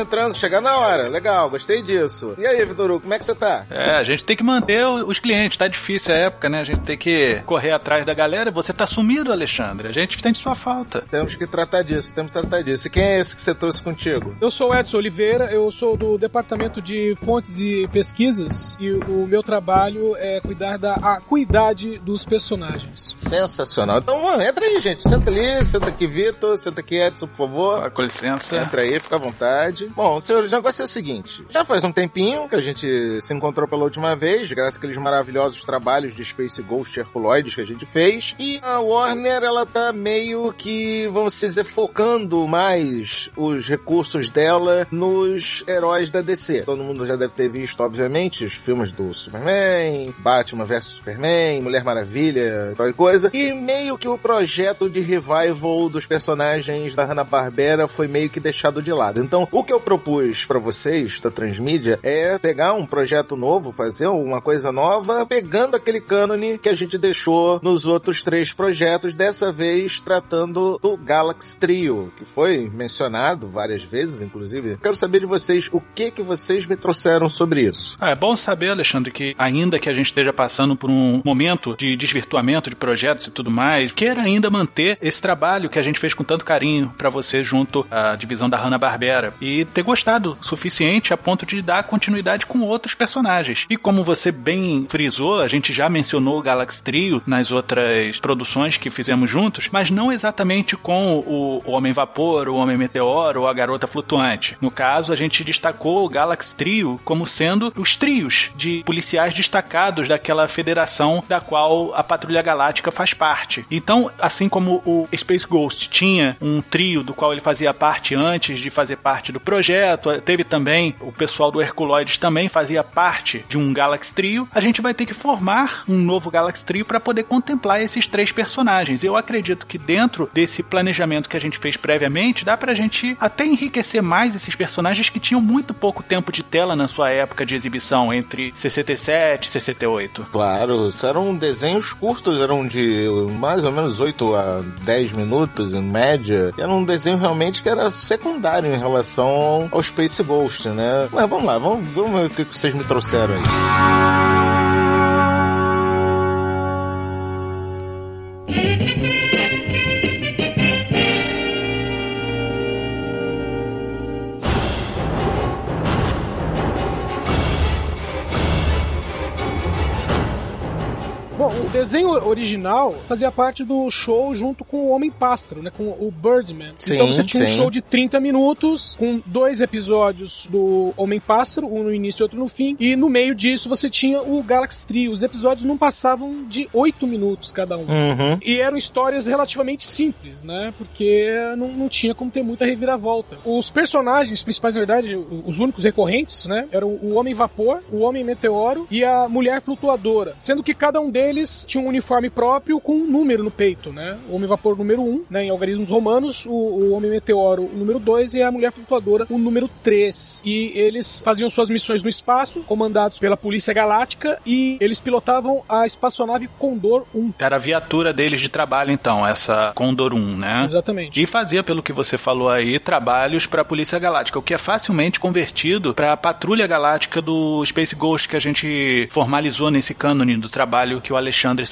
Entrando, chegar na hora. Legal, gostei disso. E aí, Vitor como é que você tá? É, a gente tem que manter os clientes, tá difícil a época, né? A gente tem que correr atrás da galera. Você tá sumido, Alexandre. A gente tem sua falta. Temos que tratar disso, temos que tratar disso. E quem é esse que você trouxe contigo? Eu sou o Edson Oliveira, eu sou do Departamento de Fontes e Pesquisas e o meu trabalho é cuidar da acuidade dos personagens. Sensacional. Então, entra aí, gente. Senta ali, senta aqui, Vitor, senta aqui, Edson, por favor. Ah, com licença. Entra aí, fica à vontade. Bom, senhores, o negócio é o seguinte. Já faz um tempinho que a gente se encontrou pela última vez, graças àqueles maravilhosos trabalhos de Space Ghost Herculoides que a gente fez. E a Warner, ela tá meio que, vamos dizer, focando mais os recursos dela nos heróis da DC. Todo mundo já deve ter visto, obviamente, os filmes do Superman, Batman vs Superman, Mulher Maravilha, tal e coisa. E meio que o projeto de revival dos personagens da Hanna-Barbera foi meio que deixado de lado. Então, o que eu propus para vocês da Transmídia é pegar um projeto novo, fazer uma coisa nova, pegando aquele cânone que a gente deixou nos outros três projetos, dessa vez tratando do Galaxy Trio, que foi mencionado várias vezes, inclusive. Quero saber de vocês o que que vocês me trouxeram sobre isso. Ah, é bom saber, Alexandre, que ainda que a gente esteja passando por um momento de desvirtuamento de projetos e tudo mais, queira ainda manter esse trabalho que a gente fez com tanto carinho para você junto a divisão da Hanna-Barbera e ter gostado o suficiente a ponto de dar continuidade com outros personagens. E como você bem frisou, a gente já mencionou o Galaxy Trio nas outras produções que fizemos juntos, mas não exatamente com o, Homem Vapor, o Homem Meteoro ou a Garota Flutuante. No caso, a gente destacou o Galaxy Trio como sendo os trios de policiais destacados daquela federação da qual a Patrulha Galáctica faz parte. Então, assim como o Space Ghost tinha um trio do qual ele fazia parte antes de fazer parte do projeto. Teve também o pessoal do Herculoides também fazia parte de um Galaxy Trio. A gente vai ter que formar um novo Galaxy Trio para poder contemplar esses três personagens. Eu acredito que dentro desse planejamento que a gente fez previamente, dá pra gente até enriquecer mais esses personagens que tinham muito pouco tempo de tela na sua época de exibição, entre 67 e 68. Claro, eram desenhos curtos, eram de mais ou menos 8 a 10 minutos em média. Era um desenho realmente que era secundário em relação ao Space Ghost, né? Mas vamos lá, vamos, vamos ver o que vocês me trouxeram aí. Original fazia parte do show junto com o Homem-Pássaro, né? Com o Birdman. Sim, então você tinha sim. um show de 30 minutos, com dois episódios do Homem-Pássaro, um no início e outro no fim. E no meio disso você tinha o Galaxy Trio. Os episódios não passavam de 8 minutos cada um. Uhum. E eram histórias relativamente simples, né? Porque não, não tinha como ter muita reviravolta. Os personagens principais, na verdade, os únicos recorrentes, né? Eram o Homem-Vapor, o Homem-Meteoro e a Mulher Flutuadora. Sendo que cada um deles eles tinham um uniforme próprio com um número no peito, né? O Homem Vapor número 1, né? Em algarismos romanos, o, o Homem Meteoro o número 2 e a Mulher Flutuadora o número 3. E eles faziam suas missões no espaço, comandados pela Polícia Galáctica, e eles pilotavam a espaçonave Condor 1. Era a viatura deles de trabalho, então, essa Condor 1, né? Exatamente. E fazia, pelo que você falou aí, trabalhos para a Polícia Galáctica, o que é facilmente convertido para a Patrulha Galáctica do Space Ghost que a gente formalizou nesse cânone do trabalho que o Alexandre Alexandre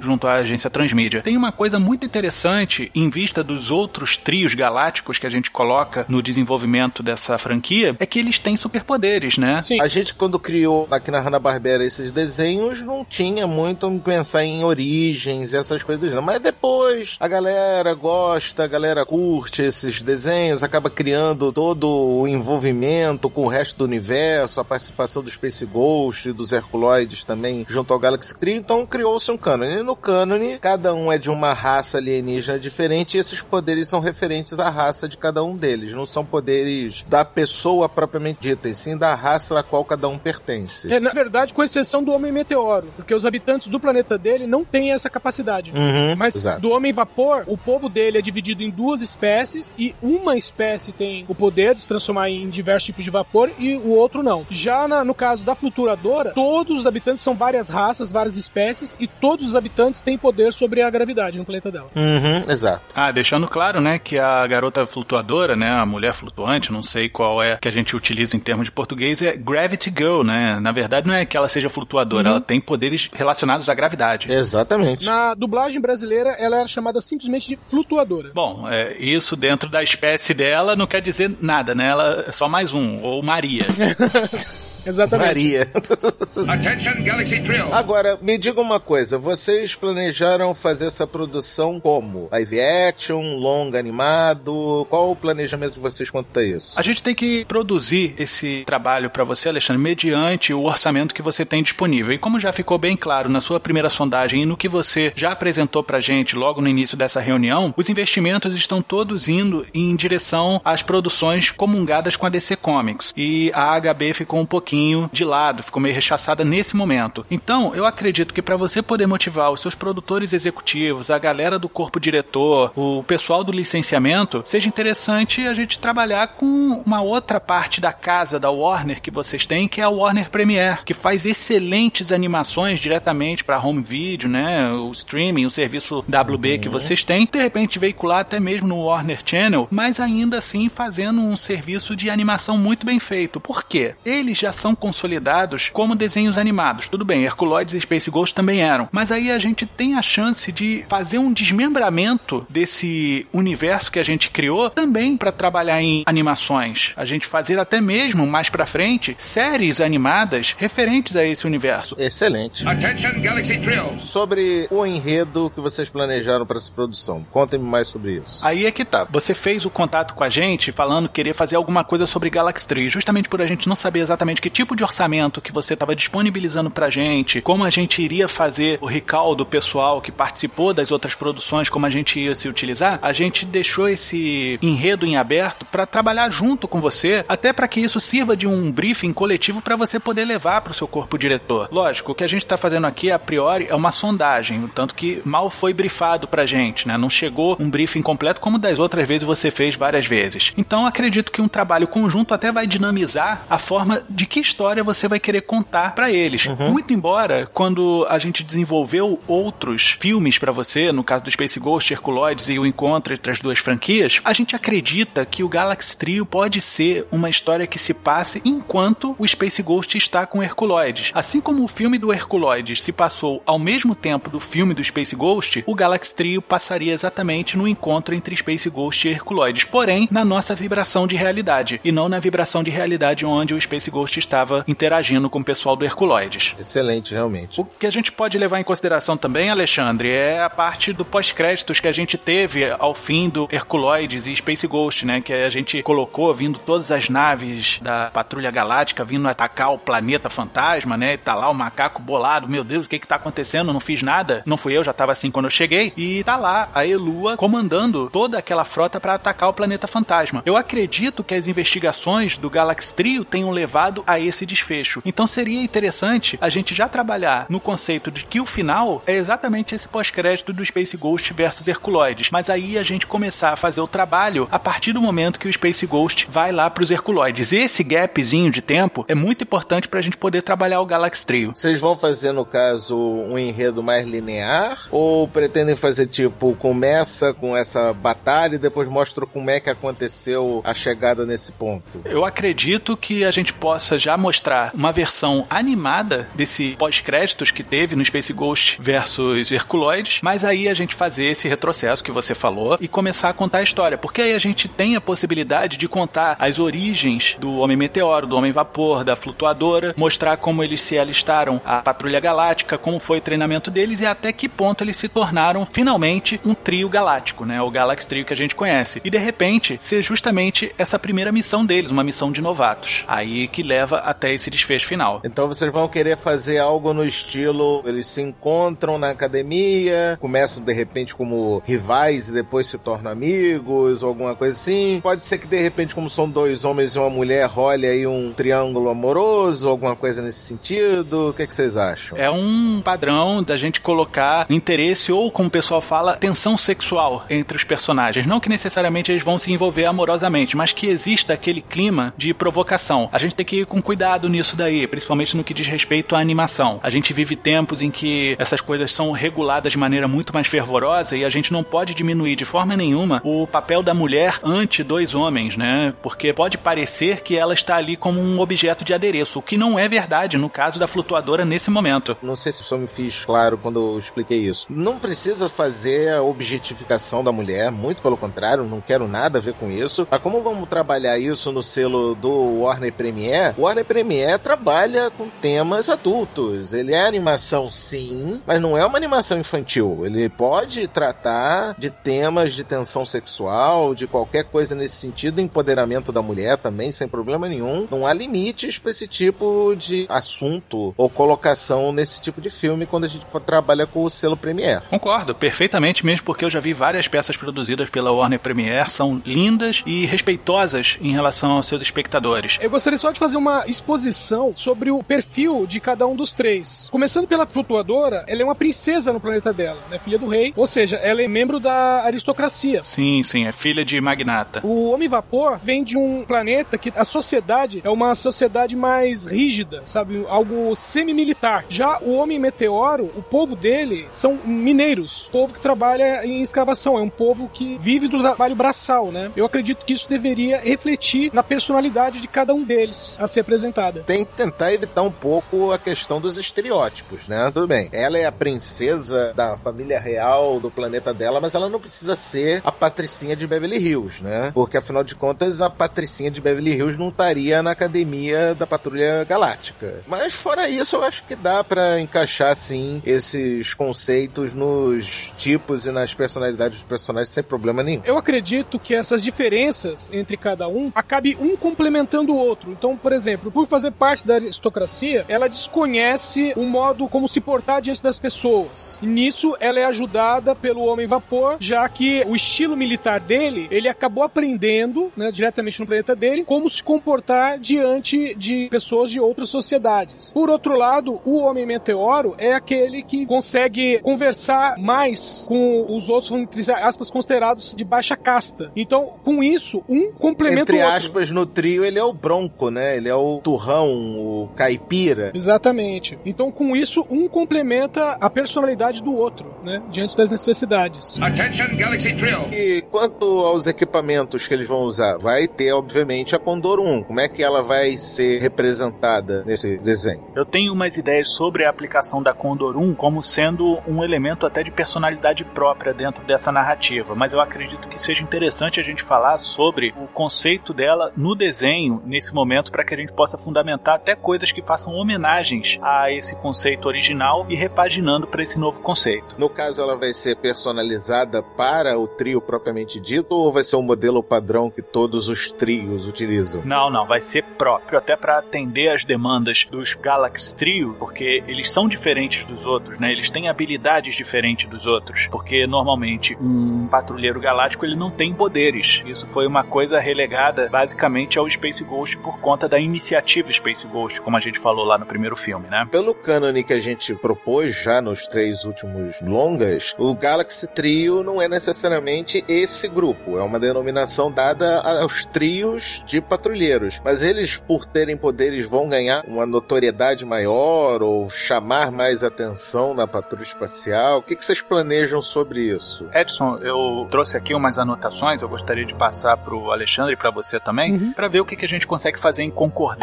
junto à agência Transmídia. Tem uma coisa muito interessante em vista dos outros trios galácticos que a gente coloca no desenvolvimento dessa franquia, é que eles têm superpoderes, né? Sim. A gente, quando criou aqui na Hanna-Barbera esses desenhos, não tinha muito pensar em origens e essas coisas, não. Mas depois a galera gosta, a galera curte esses desenhos, acaba criando todo o envolvimento com o resto do universo, a participação do Space Ghost e dos Herculoides também junto ao Galaxy Trio, então criou-se um cânone. No cânone, cada um é de uma raça alienígena diferente e esses poderes são referentes à raça de cada um deles, não são poderes da pessoa propriamente dita, e sim da raça a qual cada um pertence. É, na verdade, com exceção do Homem Meteoro, porque os habitantes do planeta dele não têm essa capacidade. Uhum, Mas exato. do Homem Vapor, o povo dele é dividido em duas espécies e uma espécie tem o poder de se transformar em diversos tipos de vapor e o outro não. Já na- no caso da fluturadora, todos os habitantes são várias raças, várias espécies e todos os habitantes têm poder sobre a gravidade no planeta dela. Uhum, exato. Ah, deixando claro, né, que a garota flutuadora, né, a mulher flutuante, não sei qual é que a gente utiliza em termos de português, é Gravity Girl, né? Na verdade, não é que ela seja flutuadora, ela tem poderes relacionados à gravidade. Exatamente. Na dublagem brasileira, ela era chamada simplesmente de flutuadora. Bom, é, isso dentro da espécie dela não quer dizer nada, né? Ela é só mais um, ou Maria. Exatamente. Maria. Attention, Galaxy Trio. Agora, me diga uma coisa, vocês planejaram fazer essa produção como? Live action, longa animado? Qual o planejamento de vocês quanto a isso? A gente tem que produzir esse trabalho para você, Alexandre, mediante o orçamento que você tem disponível. E como já ficou bem claro na sua primeira sondagem e no que você já apresentou pra gente logo no início dessa reunião, os investimentos estão todos indo em direção às produções comungadas com a DC Comics. E a HB ficou um pouquinho de lado, ficou meio rechaçada nesse momento. Então, eu acredito que para você poder motivar os seus produtores executivos, a galera do corpo diretor, o pessoal do licenciamento, seja interessante a gente trabalhar com uma outra parte da casa da Warner que vocês têm, que é a Warner Premiere, que faz excelentes animações diretamente para home video, né, o streaming, o serviço WB que vocês têm, de repente veicular até mesmo no Warner Channel, mas ainda assim fazendo um serviço de animação muito bem feito. Por quê? Eles já são consolidados como desenhos animados. Tudo bem, Herculoides e Space Ghost também eram, mas aí a gente tem a chance de fazer um desmembramento desse universo que a gente criou também para trabalhar em animações. A gente fazer até mesmo mais para frente séries animadas referentes a esse universo. Excelente. Attention, Galaxy Trio. Sobre o enredo que vocês planejaram para essa produção, contem-me mais sobre isso. Aí é que tá. Você fez o contato com a gente falando que queria fazer alguma coisa sobre Galaxy 3, justamente por a gente não saber exatamente que tipo de orçamento que você estava disponibilizando pra gente, como a gente iria fazer o recall do pessoal que participou das outras produções, como a gente ia se utilizar. A gente deixou esse enredo em aberto para trabalhar junto com você, até para que isso sirva de um briefing coletivo para você poder levar para o seu corpo diretor. Lógico, o que a gente está fazendo aqui a priori é uma sondagem, tanto que mal foi brifado pra gente, né? Não chegou um briefing completo como das outras vezes você fez várias vezes. Então acredito que um trabalho conjunto até vai dinamizar a forma de que história você vai querer contar para eles. Muito embora quando a gente desenvolveu outros filmes para você, no caso do Space Ghost, Herculoides e o encontro entre as duas franquias, a gente acredita que o Galaxy Trio pode ser uma história que se passe enquanto o Space Ghost está com Herculoides. Assim como o filme do Herculoides se passou ao mesmo tempo do filme do Space Ghost, o Galaxy Trio passaria exatamente no encontro entre Space Ghost e Herculoides, porém na nossa vibração de realidade e não na vibração de realidade onde o Space Ghost estava interagindo com o pessoal do Herculoides. Excelente, realmente. O que a gente pode levar em consideração também, Alexandre, é a parte do pós-créditos que a gente teve ao fim do Herculoides e Space Ghost, né? Que a gente colocou vindo todas as naves da Patrulha Galáctica vindo atacar o planeta fantasma, né? E tá lá o macaco bolado, meu Deus, o que que tá acontecendo? Não fiz nada. Não fui eu, já tava assim quando eu cheguei. E tá lá a Elua comandando toda aquela frota para atacar o planeta fantasma. Eu acredito que as investigações do Galaxy Trio tenham levado a esse desfecho. Então seria interessante a gente já trabalhar no conceito de que o final é exatamente esse pós-crédito do Space Ghost versus Herculoides. Mas aí a gente começar a fazer o trabalho a partir do momento que o Space Ghost vai lá pros Herculoides. Esse gapzinho de tempo é muito importante pra gente poder trabalhar o Galaxy Trio. Vocês vão fazer, no caso, um enredo mais linear? Ou pretendem fazer tipo, começa com essa batalha e depois mostra como é que aconteceu a chegada nesse ponto? Eu acredito que a gente possa já mostrar uma versão animada desse pós-créditos que teve no Space Ghost versus Herculoides, mas aí a gente fazer esse retrocesso que você falou e começar a contar a história, porque aí a gente tem a possibilidade de contar as origens do Homem Meteoro, do Homem Vapor, da Flutuadora, mostrar como eles se alistaram à Patrulha Galáctica, como foi o treinamento deles e até que ponto eles se tornaram finalmente um trio galáctico, né? O Galaxy Trio que a gente conhece. E de repente ser justamente essa primeira missão deles, uma missão de novatos. Aí que leva até esse desfecho final. Então vocês vão querer fazer algo no estilo, eles se encontram na academia, começam de repente como rivais e depois se tornam amigos, ou alguma coisa assim. Pode ser que de repente, como são dois homens e uma mulher, role aí um triângulo amoroso, alguma coisa nesse sentido. O que, é que vocês acham? É um padrão da gente colocar interesse ou, como o pessoal fala, tensão sexual entre os personagens. Não que necessariamente eles vão se envolver amorosamente, mas que exista aquele clima de provocação. A gente tem que ir com cuidado nisso daí, principalmente no que diz respeito à animação. A gente vive tempos em que essas coisas são reguladas de maneira muito mais fervorosa e a gente não pode diminuir de forma nenhuma o papel da mulher ante dois homens, né? Porque pode parecer que ela está ali como um objeto de adereço, o que não é verdade no caso da flutuadora nesse momento. Não sei se só me fiz claro quando eu expliquei isso. Não precisa fazer a objetificação da mulher, muito pelo contrário, não quero nada a ver com isso. Mas como vamos trabalhar isso no selo do Warner Premiere? O Warner Premiere trabalha com temas adultos. Ele é animação sim, mas não é uma animação infantil. Ele pode tratar de temas de tensão sexual, de qualquer coisa nesse sentido, empoderamento da mulher também, sem problema nenhum. Não há limites para esse tipo de assunto ou colocação nesse tipo de filme quando a gente trabalha com o selo Premiere. Concordo, perfeitamente mesmo, porque eu já vi várias peças produzidas pela Warner Premiere, são lindas e respeitosas em relação aos seus espectadores. Eu gostaria só de fazer uma exposição sobre o perfil de cada um dos três. Começando pela flutuadora, ela é uma princesa no planeta dela, né? Filha do rei, ou seja, ela é membro da aristocracia. Sim, sim, é filha de magnata. O Homem Vapor vem de um planeta que a sociedade é uma sociedade mais rígida, sabe? Algo semi-militar. Já o Homem Meteoro, o povo dele são mineiros, povo que trabalha em escavação, é um povo que vive do trabalho braçal, né? Eu acredito que isso deveria refletir na personalidade de cada um deles a ser apresentada. Tem que tentar evitar um pouco a questão dos estereótipos, né? Tudo bem. Ela é a princesa da família real do planeta dela, mas ela não precisa ser a patricinha de Beverly Hills, né? Porque afinal de contas, a patricinha de Beverly Hills não estaria na academia da Patrulha Galáctica. Mas fora isso, eu acho que dá para encaixar sim esses conceitos nos tipos e nas personalidades dos personagens sem problema nenhum. Eu acredito que essas diferenças entre cada um acabe um complementando o outro. Então, por exemplo, por fazer parte da aristocracia, ela desconhece o modo como se portar diante das pessoas. E nisso ela é ajudada pelo Homem Vapor, já que o estilo militar dele, ele acabou aprendendo, né, diretamente no planeta dele, como se comportar diante de pessoas de outras sociedades. Por outro lado, o Homem Meteoro é aquele que consegue conversar mais com os outros, entre aspas, considerados de baixa casta. Então, com isso, um complementa Entre o outro. aspas, no trio, ele é o bronco, né? Ele é o turrão, o caipira. Exatamente. Então, com isso, um complementa a personalidade do outro, né? Diante das necessidades. Attention, Galaxy Drill. E quanto aos equipamentos que eles vão usar, vai ter, obviamente, a Condor 1. Como é que ela vai ser representada nesse desenho? Eu tenho umas ideias sobre a aplicação da Condor 1 como sendo um elemento até de personalidade própria dentro dessa narrativa, mas eu acredito que seja interessante a gente falar sobre o conceito dela no desenho nesse momento para que a gente possa fundamentar até coisas que façam homenagens a esse conceito original e repaginando para esse novo conceito. No caso, ela vai ser personalizada para o trio propriamente dito ou vai ser um modelo padrão que todos os trios utilizam? Não, não, vai ser próprio, até para atender as demandas dos Galaxy Trio, porque eles são diferentes dos outros, né? Eles têm habilidades diferentes dos outros, porque normalmente um patrulheiro galáctico ele não tem poderes. Isso foi uma coisa relegada basicamente ao Space Ghost por conta da iniciativa Space Ghost, como a gente falou lá no primeiro filme, né? Pelo cânone que a gente propôs já nos três últimos longas, o Galaxy Trio não é necessariamente esse grupo, é uma denominação dada aos trios de patrulheiros. Mas eles, por terem poderes, vão ganhar uma notoriedade maior ou chamar mais atenção na patrulha espacial? O que, que vocês planejam sobre isso? Edson, eu trouxe aqui umas anotações, eu gostaria de passar para o Alexandre e para você também, Uhum. para ver o que, que a gente consegue fazer em concordância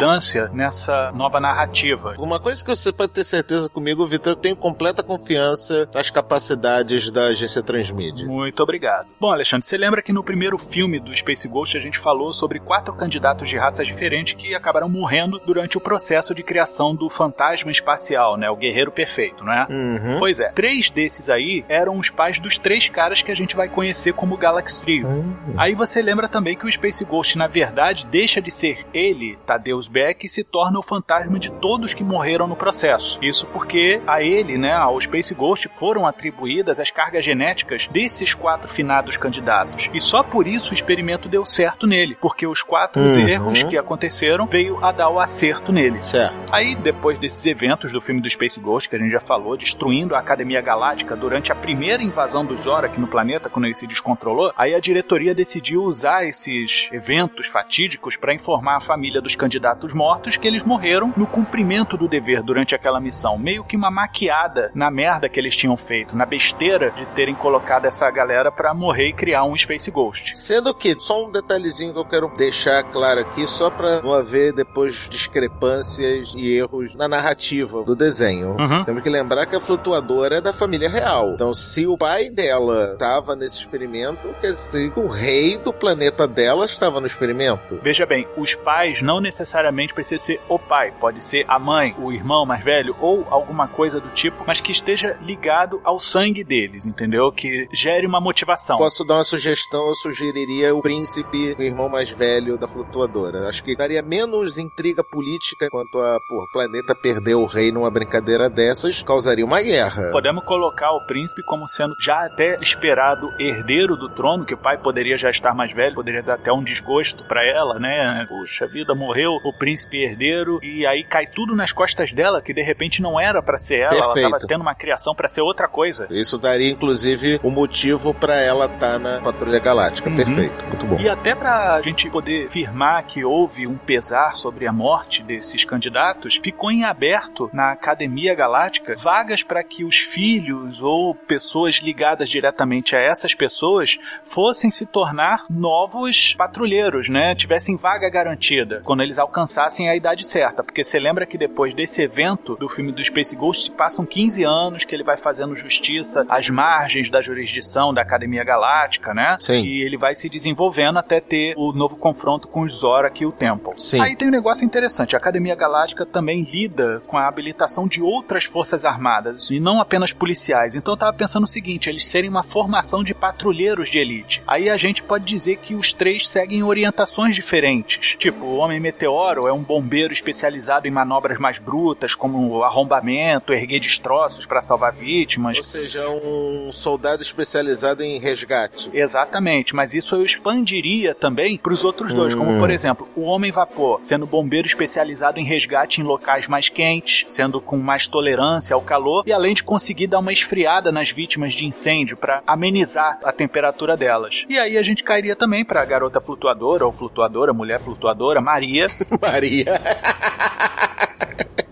nessa nova narrativa. Uma coisa que você pode ter certeza comigo, Vitor, eu tenho completa confiança nas capacidades da agência Transmídia. Muito obrigado. Bom, Alexandre, você lembra que no primeiro filme do Space Ghost a gente falou sobre quatro candidatos de raças diferentes que acabaram morrendo durante o processo de criação do fantasma espacial, né? O guerreiro perfeito, não é? Uhum. Pois é, três desses aí eram os pais dos três caras que a gente vai conhecer como Galaxy Trio. Uhum. Aí você lembra também que o Space Ghost, na verdade, deixa de ser ele, Tadeus Beck, se torna o fantasma de todos que morreram no processo. Isso porque a ele, né, ao Space Ghost, foram atribuídas as cargas genéticas desses quatro finados candidatos. E só por isso o experimento deu certo nele, porque os quatro Uhum. erros que aconteceram veio a dar o acerto nele. Certo. Aí, depois desses eventos do filme do Space Ghost, que a gente já falou, destruindo a Academia Galáctica durante a primeira invasão dos Zorak no planeta, quando ele se descontrolou, aí a diretoria decidiu usar esses eventos fatídicos para informar a família dos candidatos mortos que eles morreram no cumprimento do dever durante aquela missão. Meio que uma maquiada na merda que eles tinham feito, na besteira de terem colocado essa galera para morrer e criar um Space Ghost. Sendo que, só um detalhezinho que eu quero deixar claro aqui, só pra não haver depois discrepâncias e erros na narrativa do desenho. Uhum. Temos que lembrar que a flutuadora é da família real. Então, se o pai dela estava nesse experimento, quer dizer que o rei do planeta dela estava no experimento. Veja bem, os pais não necessariamente precisa ser o pai, pode ser a mãe, o irmão mais velho ou alguma coisa do tipo, mas que esteja ligado ao sangue deles, entendeu? Que gere uma motivação. Posso dar uma sugestão? Eu sugeriria o príncipe, o irmão mais velho da flutuadora. Acho que daria menos intriga política quanto a, pô, o planeta perder o rei numa brincadeira dessas, causaria uma guerra. Podemos colocar o príncipe como sendo já até esperado herdeiro do trono, que o pai poderia já estar mais velho, poderia dar até um desgosto pra ela, né? Puxa vida, morreu o príncipe herdeiro e aí cai tudo nas costas dela, que de repente não era pra ser ela, ela Perfeito. tava tendo uma criação pra ser outra coisa. Isso daria, inclusive, o motivo pra ela estar na Patrulha Galáctica. Uhum. Perfeito, muito bom. E até pra gente poder afirmar que houve um pesar sobre a morte desses candidatos, ficou em aberto na Academia Galáctica vagas para que os filhos ou pessoas ligadas diretamente a essas pessoas fossem se tornar novos patrulheiros, né? Tivessem vaga garantida quando eles alcançassem a idade certa. Porque você lembra que depois desse evento do filme do Space Ghost passam 15 anos que ele vai fazendo justiça às margens da jurisdição da Academia Galáctica, né? Sim. E ele vai se desenvolvendo até ter o novo confronto com os Zorak e o Temple. Sim. Aí tem um negócio interessante. A Academia Galáctica também lida com a habilitação de outras forças armadas e não apenas policiais. Então eu tava pensando o seguinte, eles serem uma formação de patrulheiros de elite. Aí a gente pode dizer que os três seguem orientações diferentes. Tipo, o Homem Meteoro é um bombeiro especializado em manobras mais brutas, como arrombamento, erguer destroços para salvar vítimas. Ou seja, um soldado especializado em resgate. Exatamente, mas isso eu expandiria também para os outros dois, como Hum. por exemplo, o Homem Vapor, sendo bombeiro especializado em resgate em locais mais quentes, sendo com mais tolerância ao calor e além de conseguir dar uma esfriada nas vítimas de incêndio para amenizar a temperatura delas. E aí a gente cairia também para a garota flutuadora ou flutuadora, mulher flutuadora, Maria, Maria.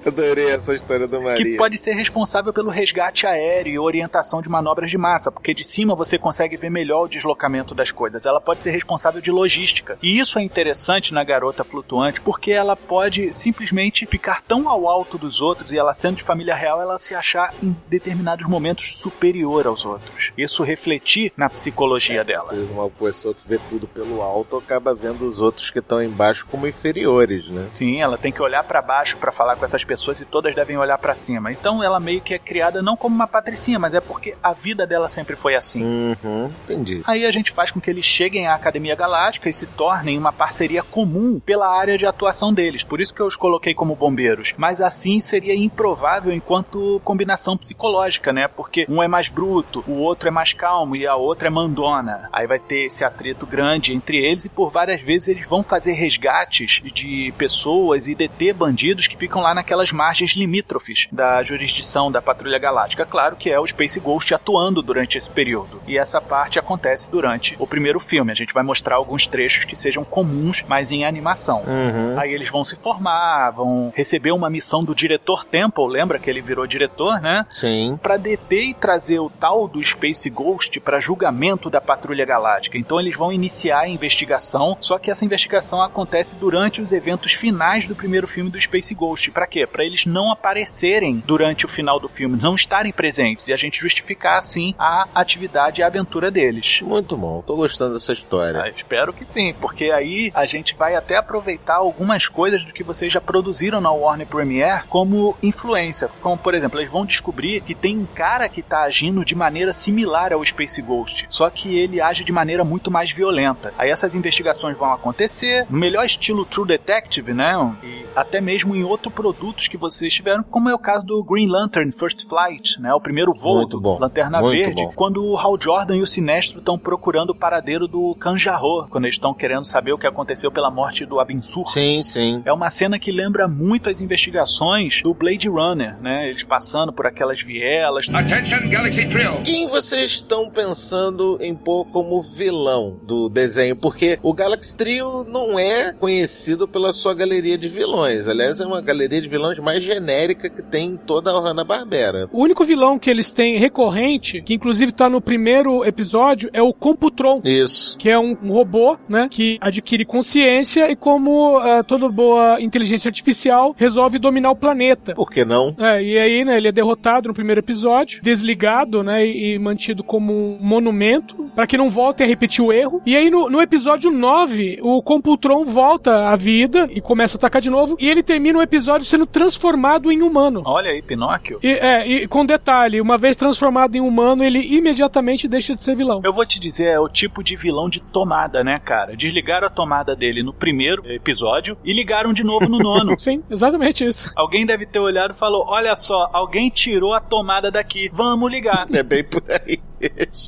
Adorei essa história do Maria. que pode ser responsável pelo resgate aéreo e orientação de manobras de massa, porque de cima você consegue ver melhor o deslocamento das coisas. Ela pode ser responsável de logística. E isso é interessante na garota flutuante, porque ela pode simplesmente ficar tão ao alto dos outros e ela sendo de família real, ela se achar em determinados momentos superior aos outros. Isso refletir na psicologia dela. Uma pessoa que vê tudo pelo alto acaba vendo os outros que estão embaixo como inferiores, né? Sim, ela tem que olhar pra baixo pra falar com essas pessoas e todas devem olhar pra cima. Então ela meio que é criada não como uma patricinha, mas é porque a vida dela sempre foi assim. Uhum, entendi. Aí a gente faz com que eles cheguem à Academia Galáctica e se tornem uma parceria comum pela área de atuação deles. Por isso que eu os coloquei como bombeiros. Mas assim seria improvável enquanto combinação psicológica, né? Porque um é mais bruto, o outro é mais calmo e a outra é mandona. Aí vai ter esse atrito grande entre eles e por várias vezes eles vão fazer resgates de pessoas e deter bandidos que ficam lá naquelas margens limítrofes da jurisdição da Patrulha Galáctica. Claro que é o Space Ghost atuando durante esse período. E essa parte acontece durante o primeiro filme. A gente vai mostrar alguns trechos que sejam comuns, mas em animação. Uhum. Aí eles vão se formar, vão receber uma missão do diretor Temple, lembra que ele virou diretor, né? Sim. Pra deter e trazer o tal do Space Ghost para julgamento da Patrulha Galáctica. Então eles vão iniciar a investigação, só que essa investigação acontece durante os eventos finais do primeiro filme do Space Ghost. Pra quê? Pra eles não aparecerem durante o final do filme, não estarem presentes e a gente justificar assim a atividade e a aventura deles. Muito bom. Tô gostando dessa história. Ah, espero que sim, porque aí a gente vai até aproveitar algumas coisas do que vocês já produziram na Warner Premiere como influência. Como, por exemplo, eles vão descobrir que tem um cara que tá agindo de maneira similar ao Space Ghost, só que ele age de maneira muito mais violenta. Aí essas investigações vão acontecer, no melhor estilo True Detective, né? E até mesmo em outros que vocês tiveram, como é o caso do Green Lantern First Flight, né? O primeiro voo Muito do bom. Lanterna Muito Verde, bom. quando o Hal Jordan e o Sinestro estão procurando o paradeiro do Kanjarro, quando eles estão querendo saber o que aconteceu pela morte do Abinsur. Sim, sim. É uma cena que lembra muito as investigações do Blade Runner, né? Eles passando por aquelas vielas. Attention, Galaxy Trio. Quem vocês estão pensando em pôr como vilão do desenho? Porque o Galaxy Trio não é conhecido pela sua galeria de vilões. Aliás, é uma galeria de vilões mais genérica que tem em toda a Hanna-Barbera. O único vilão que eles têm recorrente, que inclusive tá no primeiro episódio, é o Computron. Isso. Que é um, um robô, né? Que adquire consciência e, como ah, toda boa inteligência artificial, resolve dominar o planeta. Por que não? É, e aí, né, ele é derrotado no primeiro episódio, desligado, né, e, e mantido como um monumento, para que não volte a repetir o erro. E aí, no, no episódio 9, o Computron volta à vida e começa a atacar de novo, e ele termina o episódio sendo transformado em humano. Olha aí, Pinóquio. E, é, e com detalhe, uma vez transformado em humano, ele imediatamente deixa de ser vilão. Eu vou te dizer, é o tipo de vilão de tomada, né, cara? Desligaram a tomada dele no primeiro episódio e ligaram de novo no nono. Sim, exatamente isso. Alguém deve ter olhado e falou: Olha só, alguém tirou a tomada daqui, vamos ligar. É bem por aí.